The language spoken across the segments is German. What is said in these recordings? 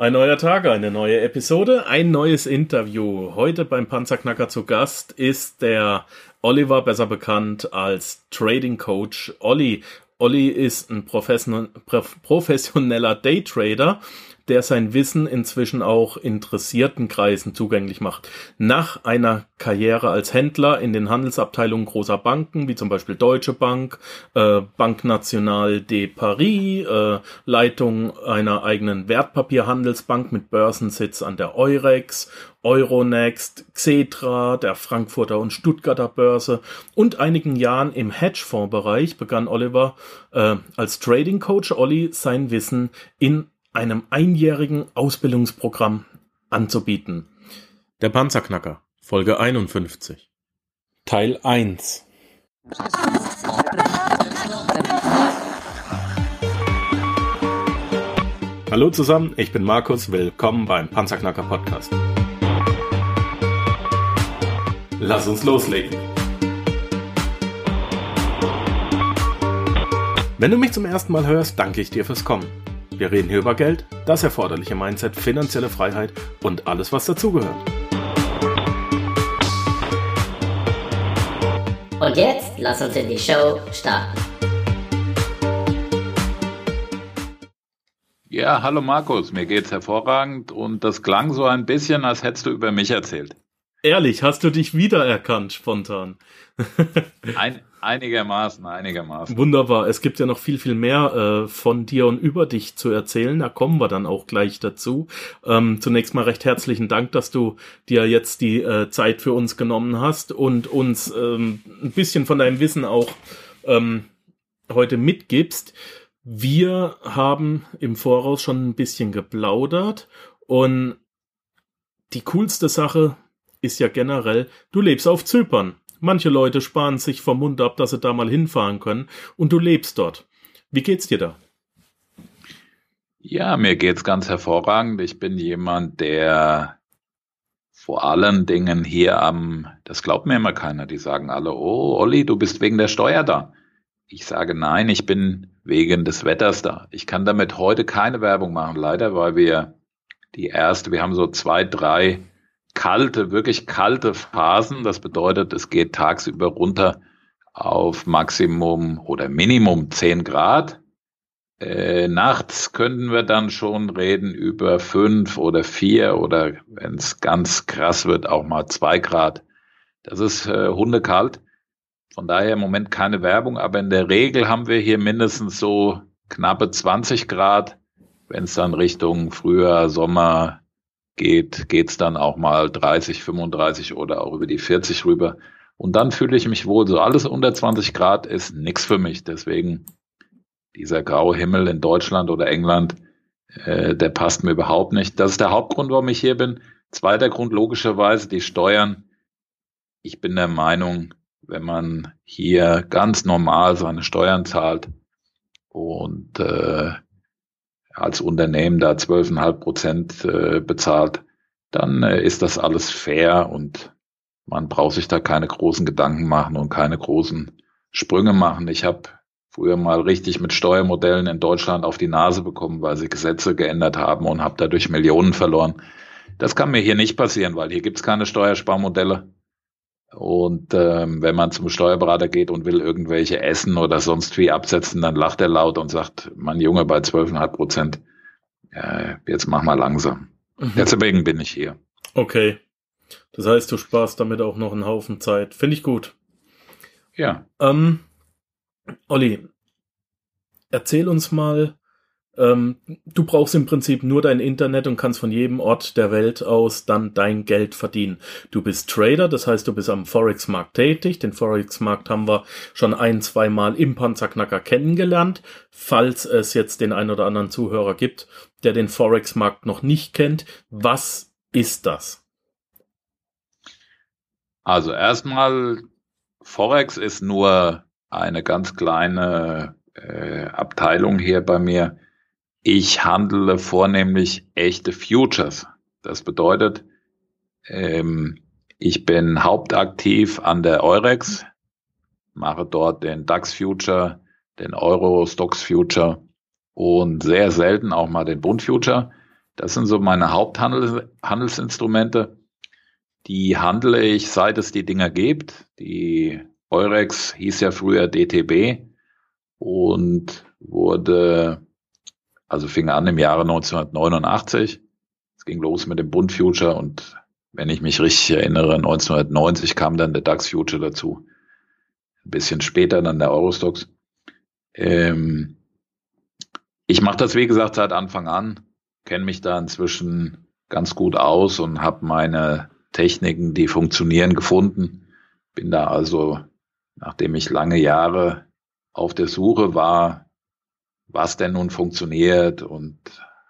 Ein neuer Tag, eine neue Episode, ein neues Interview. Heute beim Panzerknacker zu Gast ist der Oliver, besser bekannt als Trading Coach Olli. Olli ist ein professioneller Daytrader der sein Wissen inzwischen auch interessierten Kreisen zugänglich macht. Nach einer Karriere als Händler in den Handelsabteilungen großer Banken, wie zum Beispiel Deutsche Bank, äh, Banque Nationale de Paris, äh, Leitung einer eigenen Wertpapierhandelsbank mit Börsensitz an der Eurex Euronext, Xetra, der Frankfurter und Stuttgarter Börse und einigen Jahren im Hedgefondsbereich begann Oliver äh, als Trading Coach Olli sein Wissen in einem einjährigen Ausbildungsprogramm anzubieten. Der Panzerknacker, Folge 51. Teil 1. Hallo zusammen, ich bin Markus, willkommen beim Panzerknacker Podcast. Lass uns loslegen. Wenn du mich zum ersten Mal hörst, danke ich dir fürs Kommen. Wir reden hier über Geld, das erforderliche Mindset, finanzielle Freiheit und alles, was dazugehört. Und jetzt lass uns in die Show starten. Ja, hallo Markus, mir geht's hervorragend und das klang so ein bisschen, als hättest du über mich erzählt. Ehrlich, hast du dich wiedererkannt spontan? ein, Einigermaßen, einigermaßen. Wunderbar. Es gibt ja noch viel, viel mehr äh, von dir und über dich zu erzählen. Da kommen wir dann auch gleich dazu. Ähm, zunächst mal recht herzlichen Dank, dass du dir jetzt die äh, Zeit für uns genommen hast und uns ähm, ein bisschen von deinem Wissen auch ähm, heute mitgibst. Wir haben im Voraus schon ein bisschen geplaudert und die coolste Sache ist ja generell, du lebst auf Zypern. Manche Leute sparen sich vom Mund ab, dass sie da mal hinfahren können und du lebst dort. Wie geht's dir da? Ja, mir geht's ganz hervorragend. Ich bin jemand, der vor allen Dingen hier am, das glaubt mir immer keiner, die sagen alle, oh, Olli, du bist wegen der Steuer da. Ich sage nein, ich bin wegen des Wetters da. Ich kann damit heute keine Werbung machen, leider, weil wir die erste, wir haben so zwei, drei kalte, wirklich kalte Phasen. Das bedeutet, es geht tagsüber runter auf Maximum oder Minimum 10 Grad. Äh, nachts könnten wir dann schon reden über fünf oder vier oder wenn es ganz krass wird, auch mal zwei Grad. Das ist äh, hundekalt. Von daher im Moment keine Werbung, aber in der Regel haben wir hier mindestens so knappe 20 Grad. Wenn es dann Richtung Frühjahr, Sommer, geht, geht's dann auch mal 30, 35 oder auch über die 40 rüber. Und dann fühle ich mich wohl. So alles unter 20 Grad ist nichts für mich. Deswegen dieser graue Himmel in Deutschland oder England, äh, der passt mir überhaupt nicht. Das ist der Hauptgrund, warum ich hier bin. Zweiter Grund logischerweise die Steuern. Ich bin der Meinung, wenn man hier ganz normal seine Steuern zahlt und äh, als Unternehmen da 12,5 Prozent äh, bezahlt, dann äh, ist das alles fair und man braucht sich da keine großen Gedanken machen und keine großen Sprünge machen. Ich habe früher mal richtig mit Steuermodellen in Deutschland auf die Nase bekommen, weil sie Gesetze geändert haben und habe dadurch Millionen verloren. Das kann mir hier nicht passieren, weil hier gibt's keine Steuersparmodelle. Und ähm, wenn man zum Steuerberater geht und will irgendwelche Essen oder sonst wie absetzen, dann lacht er laut und sagt, mein Junge, bei 12,5 Prozent, äh, jetzt mach mal langsam. Mhm. Deswegen bin ich hier. Okay. Das heißt, du sparst damit auch noch einen Haufen Zeit. Finde ich gut. Ja. Ähm, Olli, erzähl uns mal, ähm, du brauchst im Prinzip nur dein Internet und kannst von jedem Ort der Welt aus dann dein Geld verdienen. Du bist Trader, das heißt, du bist am Forex-Markt tätig. Den Forex-Markt haben wir schon ein, zwei Mal im Panzerknacker kennengelernt. Falls es jetzt den einen oder anderen Zuhörer gibt, der den Forex-Markt noch nicht kennt, was ist das? Also erstmal, Forex ist nur eine ganz kleine äh, Abteilung hier bei mir ich handle vornehmlich echte Futures. Das bedeutet, ähm, ich bin hauptaktiv an der Eurex, mache dort den DAX Future, den Euro Stocks Future und sehr selten auch mal den Bund Future. Das sind so meine Haupthandelsinstrumente. Die handle ich, seit es die Dinger gibt. Die Eurex hieß ja früher DTB und wurde, also fing an im Jahre 1989. Es ging los mit dem Bund Future und wenn ich mich richtig erinnere, 1990 kam dann der DAX Future dazu. Ein bisschen später dann der Eurostox. Ähm, ich mache das, wie gesagt, seit Anfang an, kenne mich da inzwischen ganz gut aus und habe meine Techniken, die funktionieren, gefunden. Bin da also, nachdem ich lange Jahre auf der Suche war, was denn nun funktioniert und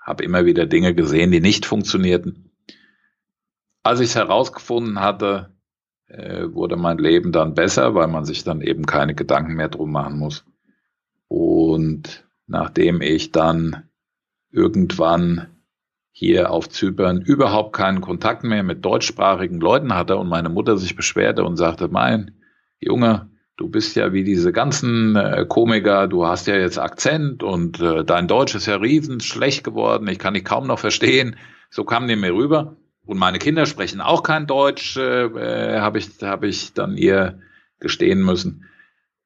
habe immer wieder Dinge gesehen, die nicht funktionierten. Als ich es herausgefunden hatte, äh, wurde mein Leben dann besser, weil man sich dann eben keine Gedanken mehr drum machen muss. Und nachdem ich dann irgendwann hier auf Zypern überhaupt keinen Kontakt mehr mit deutschsprachigen Leuten hatte und meine Mutter sich beschwerte und sagte, mein Junge, du bist ja wie diese ganzen äh, Komiker, du hast ja jetzt Akzent und äh, dein Deutsch ist ja riesen schlecht geworden, ich kann dich kaum noch verstehen. So kam die mir rüber. Und meine Kinder sprechen auch kein Deutsch, äh, äh habe ich, hab ich dann ihr gestehen müssen.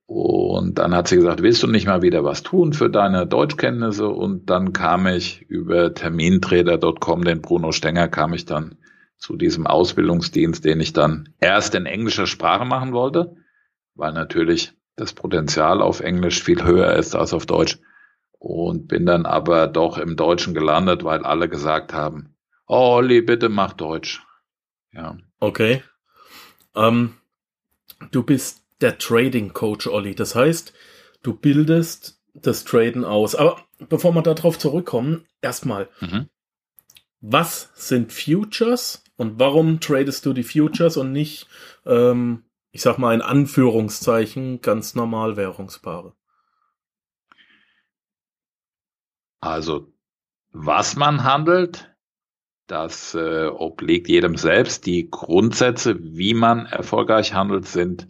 Und dann hat sie gesagt, willst du nicht mal wieder was tun für deine Deutschkenntnisse? Und dann kam ich über Termintrader.com, den Bruno Stenger, kam ich dann zu diesem Ausbildungsdienst, den ich dann erst in englischer Sprache machen wollte, weil natürlich das Potenzial auf Englisch viel höher ist als auf Deutsch. Und bin dann aber doch im Deutschen gelandet, weil alle gesagt haben, oh, Olli, bitte mach Deutsch. Ja. Okay. Ähm, du bist der Trading Coach, Olli. Das heißt, du bildest das Traden aus. Aber bevor wir darauf zurückkommen, erstmal, mhm. was sind Futures und warum tradest du die Futures und nicht, ähm, ich sag mal in Anführungszeichen, ganz normal Währungspaare? Also, was man handelt, das äh, obliegt jedem selbst. Die Grundsätze, wie man erfolgreich handelt, sind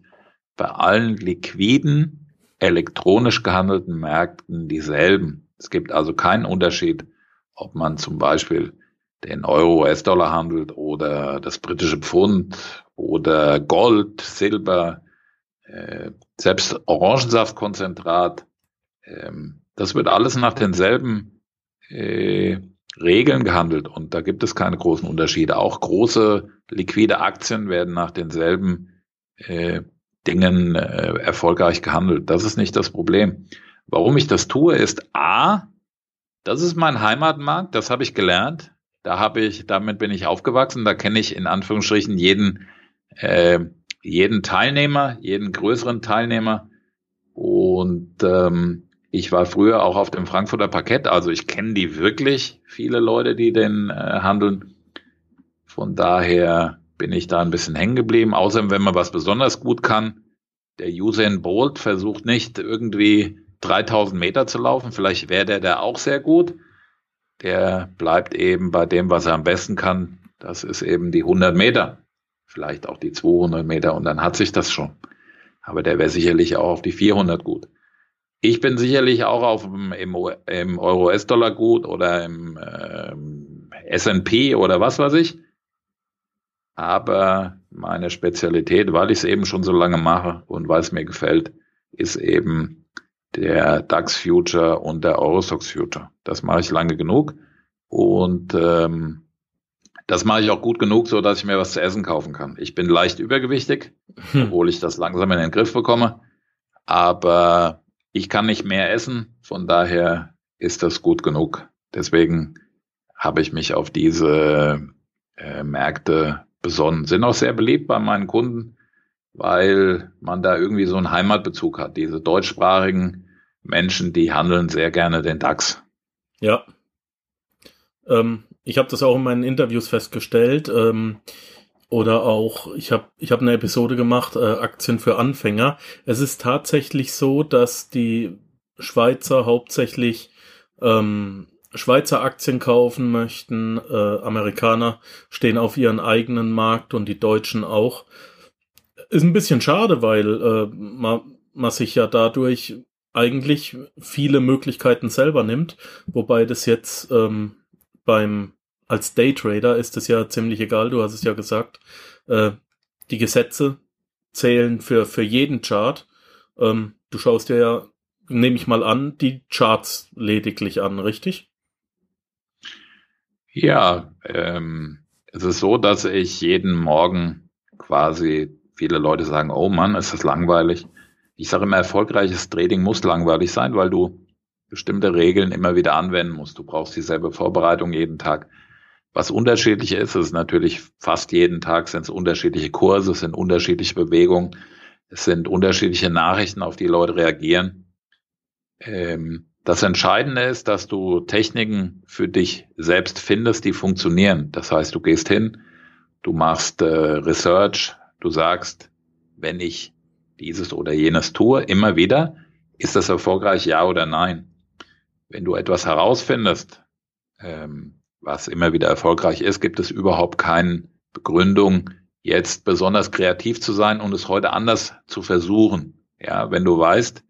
bei allen liquiden, elektronisch gehandelten Märkten dieselben. Es gibt also keinen Unterschied, ob man zum Beispiel den Euro, US-Dollar handelt oder das britische Pfund oder Gold, Silber, äh, selbst Orangensaftkonzentrat. Ähm, das wird alles nach denselben äh, Regeln gehandelt und da gibt es keine großen Unterschiede. Auch große liquide Aktien werden nach denselben äh, Dingen äh, erfolgreich gehandelt. Das ist nicht das Problem. Warum ich das tue, ist A, das ist mein Heimatmarkt, das habe ich gelernt. Da habe ich, damit bin ich aufgewachsen. Da kenne ich in Anführungsstrichen jeden, äh, jeden Teilnehmer, jeden größeren Teilnehmer. Und ähm, ich war früher auch auf dem Frankfurter Parkett, also ich kenne die wirklich, viele Leute, die den äh, handeln. Von daher bin ich da ein bisschen hängen geblieben. Außerdem, wenn man was besonders gut kann, der Usain Bolt versucht nicht irgendwie 3000 Meter zu laufen. Vielleicht wäre der da auch sehr gut. Der bleibt eben bei dem, was er am besten kann. Das ist eben die 100 Meter. Vielleicht auch die 200 Meter und dann hat sich das schon. Aber der wäre sicherlich auch auf die 400 gut. Ich bin sicherlich auch auf dem, im, im Euro-US-Dollar gut oder im ähm, S&P oder was weiß ich. Aber meine Spezialität, weil ich es eben schon so lange mache und weil es mir gefällt, ist eben der DAX Future und der Eurostox Future. Das mache ich lange genug und ähm, das mache ich auch gut genug, so dass ich mir was zu essen kaufen kann. Ich bin leicht übergewichtig, hm. obwohl ich das langsam in den Griff bekomme, aber ich kann nicht mehr essen, von daher ist das gut genug. Deswegen habe ich mich auf diese äh, Märkte besonnen. Sind auch sehr beliebt bei meinen Kunden, weil man da irgendwie so einen Heimatbezug hat. Diese deutschsprachigen Menschen, die handeln sehr gerne den DAX. Ja. Ähm, ich habe das auch in meinen Interviews festgestellt. Ähm, oder auch, ich habe ich hab eine Episode gemacht, äh, Aktien für Anfänger. Es ist tatsächlich so, dass die Schweizer hauptsächlich ähm, Schweizer Aktien kaufen möchten, äh, Amerikaner stehen auf ihren eigenen Markt und die Deutschen auch. Ist ein bisschen schade, weil äh, man, man sich ja dadurch eigentlich viele Möglichkeiten selber nimmt, wobei das jetzt ähm, beim als Daytrader ist es ja ziemlich egal, du hast es ja gesagt. Äh, die Gesetze zählen für, für jeden Chart. Ähm, du schaust dir ja, nehme ich mal an, die Charts lediglich an, richtig? Ja, ähm, es ist so, dass ich jeden Morgen quasi, viele Leute sagen, oh Mann, ist das langweilig. Ich sage immer, erfolgreiches Trading muss langweilig sein, weil du bestimmte Regeln immer wieder anwenden musst. Du brauchst dieselbe Vorbereitung jeden Tag. Was unterschiedlich ist, ist natürlich fast jeden Tag sind es unterschiedliche Kurse, es sind unterschiedliche Bewegungen, es sind unterschiedliche Nachrichten, auf die Leute reagieren. Ähm, das Entscheidende ist, dass du Techniken für dich selbst findest, die funktionieren. Das heißt, du gehst hin, du machst äh, Research, du sagst, wenn ich dieses oder jenes tue, immer wieder, ist das erfolgreich, ja oder nein? Wenn du etwas herausfindest, ähm, was immer wieder erfolgreich ist, gibt es überhaupt keine Begründung, jetzt besonders kreativ zu sein und es heute anders zu versuchen. Ja, wenn du weißt,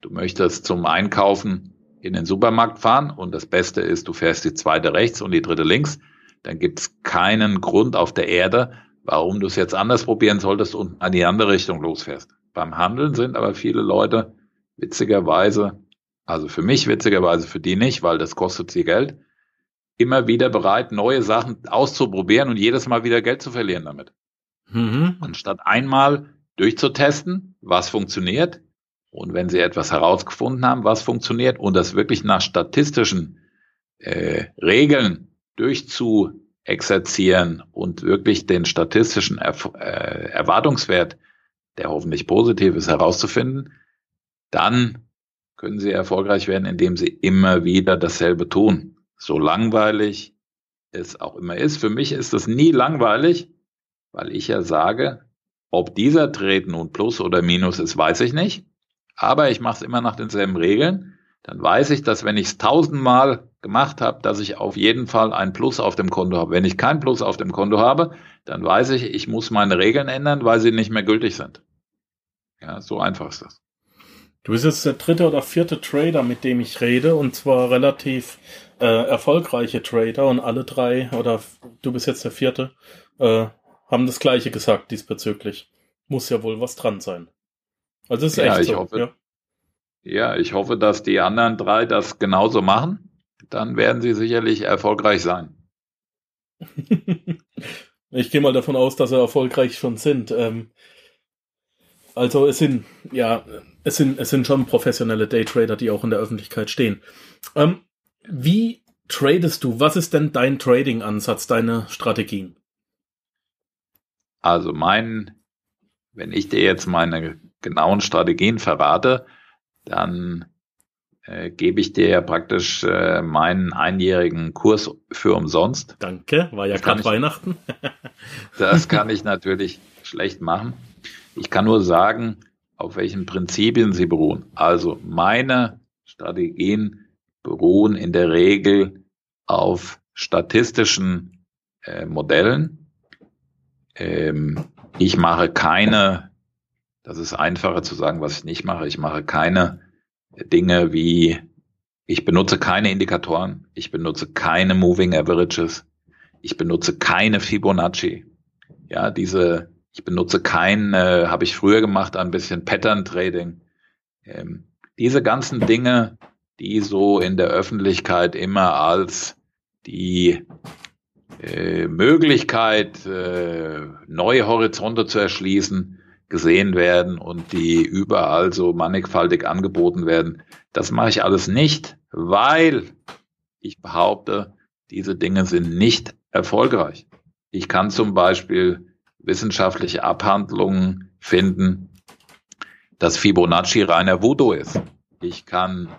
du möchtest zum Einkaufen in den Supermarkt fahren und das Beste ist, du fährst die zweite rechts und die dritte links, dann gibt es keinen Grund auf der Erde, warum du es jetzt anders probieren solltest und an die andere Richtung losfährst. Beim Handeln sind aber viele Leute witzigerweise, also für mich witzigerweise, für die nicht, weil das kostet sie Geld, immer wieder bereit, neue Sachen auszuprobieren und jedes Mal wieder Geld zu verlieren damit. Mhm. Anstatt einmal durchzutesten, was funktioniert, und wenn Sie etwas herausgefunden haben, was funktioniert und das wirklich nach statistischen äh, Regeln durchzuexerzieren und wirklich den statistischen er äh, Erwartungswert, der hoffentlich positiv ist, herauszufinden, dann können Sie erfolgreich werden, indem Sie immer wieder dasselbe tun. So langweilig es auch immer ist. Für mich ist es nie langweilig, weil ich ja sage, ob dieser Treten nun Plus oder Minus ist, weiß ich nicht aber ich mache es immer nach denselben Regeln, dann weiß ich, dass wenn ich es tausendmal gemacht habe, dass ich auf jeden Fall ein Plus auf dem Konto habe. Wenn ich kein Plus auf dem Konto habe, dann weiß ich, ich muss meine Regeln ändern, weil sie nicht mehr gültig sind. Ja, so einfach ist das. Du bist jetzt der dritte oder vierte Trader, mit dem ich rede, und zwar relativ äh, erfolgreiche Trader und alle drei, oder du bist jetzt der vierte, äh, haben das gleiche gesagt diesbezüglich. Muss ja wohl was dran sein. Also ist ja, echt ich so, hoffe, ja. ja, ich hoffe, dass die anderen drei das genauso machen. Dann werden sie sicherlich erfolgreich sein. ich gehe mal davon aus, dass sie erfolgreich schon sind. Ähm, also es sind, ja, es sind, es sind schon professionelle Daytrader, die auch in der Öffentlichkeit stehen. Ähm, wie tradest du? Was ist denn dein Trading-Ansatz, deine Strategien? Also mein, wenn ich dir jetzt meine genauen Strategien verrate, dann äh, gebe ich dir ja praktisch äh, meinen einjährigen Kurs für umsonst. Danke, war ja gerade Weihnachten. das kann ich natürlich schlecht machen. Ich kann nur sagen, auf welchen Prinzipien sie beruhen. Also meine Strategien beruhen in der Regel auf statistischen äh, Modellen. Ähm, ich mache keine das ist einfacher zu sagen, was ich nicht mache. Ich mache keine Dinge wie, ich benutze keine Indikatoren, ich benutze keine Moving Averages, ich benutze keine Fibonacci. Ja, diese, ich benutze kein, äh, habe ich früher gemacht, ein bisschen Pattern Trading. Ähm, diese ganzen Dinge, die so in der Öffentlichkeit immer als die äh, Möglichkeit, äh, neue Horizonte zu erschließen, gesehen werden und die überall so mannigfaltig angeboten werden. Das mache ich alles nicht, weil ich behaupte, diese Dinge sind nicht erfolgreich. Ich kann zum Beispiel wissenschaftliche Abhandlungen finden, dass Fibonacci reiner Voodoo ist. Ich kann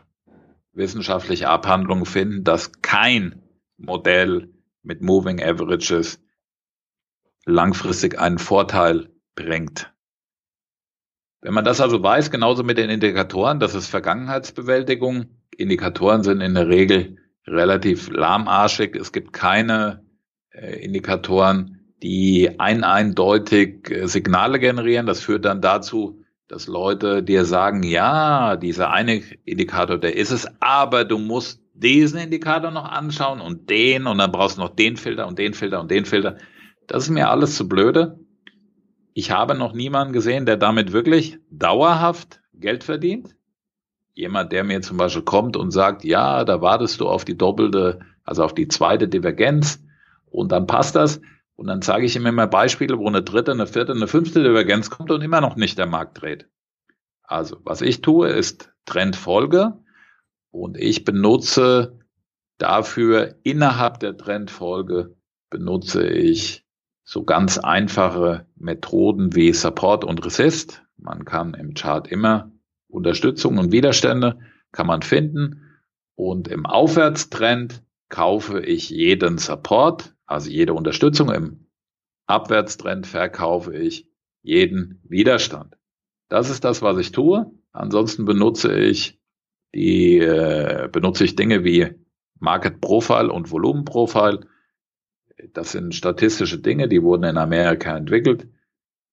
wissenschaftliche Abhandlungen finden, dass kein Modell mit Moving Averages langfristig einen Vorteil bringt. Wenn man das also weiß, genauso mit den Indikatoren, das ist Vergangenheitsbewältigung. Indikatoren sind in der Regel relativ lahmarschig. Es gibt keine äh, Indikatoren, die ein eindeutig äh, Signale generieren. Das führt dann dazu, dass Leute dir sagen, ja, dieser eine Indikator, der ist es, aber du musst diesen Indikator noch anschauen und den und dann brauchst du noch den Filter und den Filter und den Filter. Das ist mir alles zu blöde. Ich habe noch niemanden gesehen, der damit wirklich dauerhaft Geld verdient. Jemand, der mir zum Beispiel kommt und sagt, ja, da wartest du auf die doppelte, also auf die zweite Divergenz und dann passt das. Und dann zeige ich ihm immer Beispiele, wo eine dritte, eine vierte, eine fünfte Divergenz kommt und immer noch nicht der Markt dreht. Also, was ich tue, ist Trendfolge und ich benutze dafür innerhalb der Trendfolge benutze ich so ganz einfache Methoden wie Support und Resist. Man kann im Chart immer Unterstützung und Widerstände kann man finden und im Aufwärtstrend kaufe ich jeden Support, also jede Unterstützung. Im Abwärtstrend verkaufe ich jeden Widerstand. Das ist das, was ich tue. Ansonsten benutze ich die äh, benutze ich Dinge wie Market Profile und Volumen Profile. Das sind statistische Dinge, die wurden in Amerika entwickelt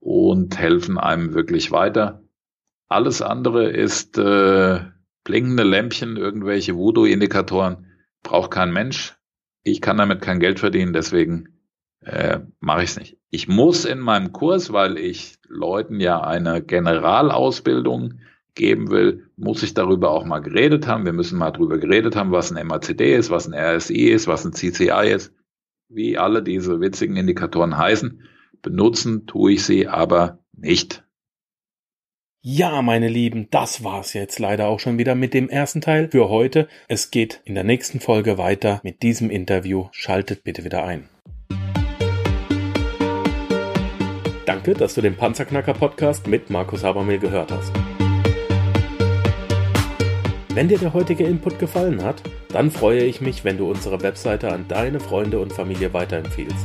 und helfen einem wirklich weiter. Alles andere ist äh, blinkende Lämpchen, irgendwelche Voodoo-Indikatoren braucht kein Mensch. Ich kann damit kein Geld verdienen, deswegen äh, mache ich es nicht. Ich muss in meinem Kurs, weil ich Leuten ja eine Generalausbildung geben will, muss ich darüber auch mal geredet haben. Wir müssen mal darüber geredet haben, was ein MACD ist, was ein RSI ist, was ein CCI ist, wie alle diese witzigen Indikatoren heißen. Benutzen tue ich sie aber nicht. Ja, meine Lieben, das war's jetzt leider auch schon wieder mit dem ersten Teil für heute. Es geht in der nächsten Folge weiter mit diesem Interview. Schaltet bitte wieder ein. Danke, dass du den Panzerknacker Podcast mit Markus Habermehl gehört hast. Wenn dir der heutige Input gefallen hat, dann freue ich mich, wenn du unsere Webseite an deine Freunde und Familie weiterempfiehlst.